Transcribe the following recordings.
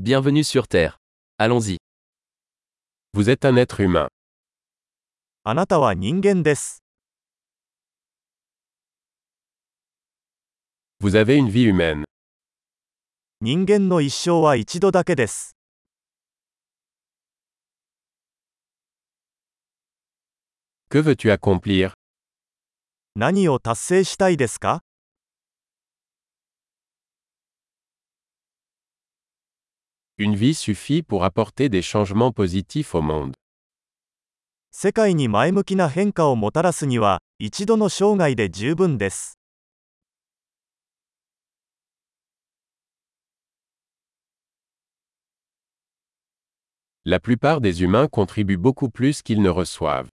Bienvenue sur Terre. Allons-y. Vous êtes un être humain. あなたは人間です。 Vous avez une vie humaine. 人間の一生は一度だけです。 Que veux-tu accomplir 何を達成したいですか Une vie suffit pour apporter des changements positifs au monde. 世界に前向きな変化をもたらすには、一度の生涯で十分です。 La plupart des humains contribuent beaucoup plus qu'ils ne reçoivent.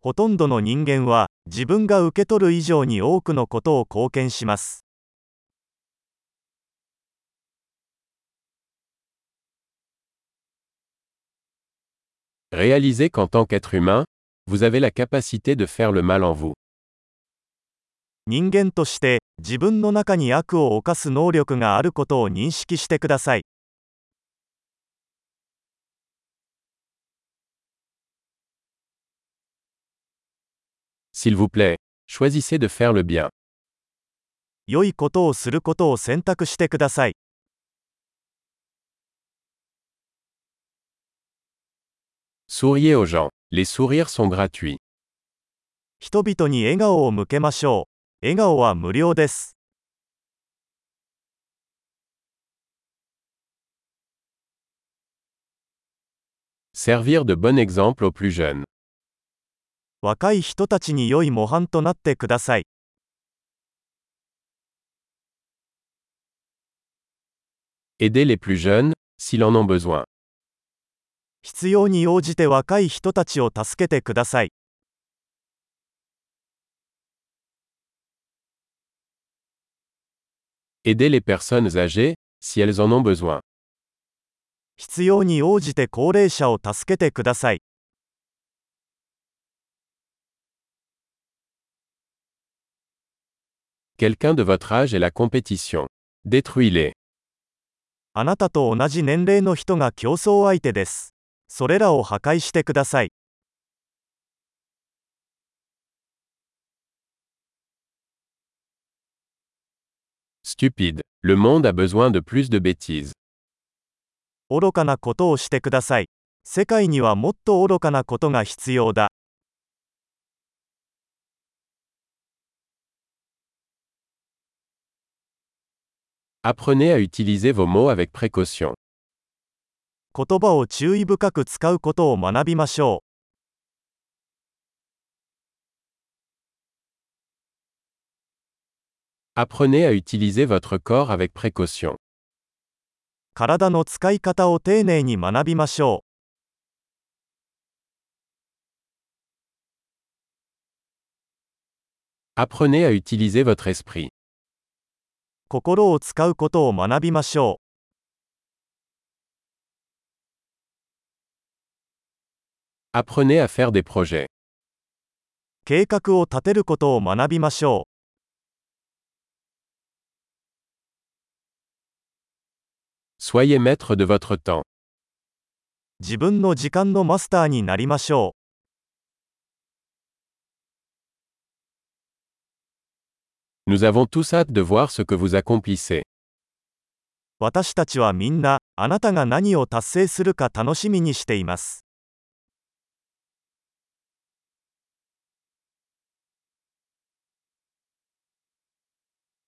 ほとんどの人間は、自分が受け取る以上に多くのことを貢献します。 Réalisez qu'en tant qu'être humain, vous avez la capacité de faire le mal en vous. 人間として、自分の中に悪を犯す能力があることを認識してください。 S'il vous plaît, choisissez de faire le bien. 良いことをすることを選択してください。 Souriez aux gens. Les sourires sont gratuits. 人々に笑顔を向けましょう。笑顔は無料です。 Servir de bon exemple aux plus jeunes. 若い人たちに良い模範となってください。 Aider les plus jeunes, s'ils en ont besoin. 必要に応じて若い人たちを助けてください。Les personnes âgées, si elles en ont besoin. 必要に応じて高齢者を助けてください。Quelqu'un de votre âge est la compétition. Détruis-les. あなたと同じ年齢の人が競争相手です。それらを破壊してください。Stupide. Le monde a besoin de plus de bêtises. 愚かなことをしてください。世界にはもっと愚かなことが必要だ。Apprenez à utiliser vos mots avec précaution. 言葉を注意深く使うことを学びましょう。体の使い方を丁寧に学びましょう。Apprenez à utiliser votre esprit. 心を使うことを学びましょう。Apprenez à faire des projets. 計画を立てることを学びましょう。Soyez maître de votre temps. 自分の時間のマスターになりましょう。Nous avons tous hâte de voir ce que vous accomplissez. 私たちはみんな、あなたが何を達成するか楽しみにしています。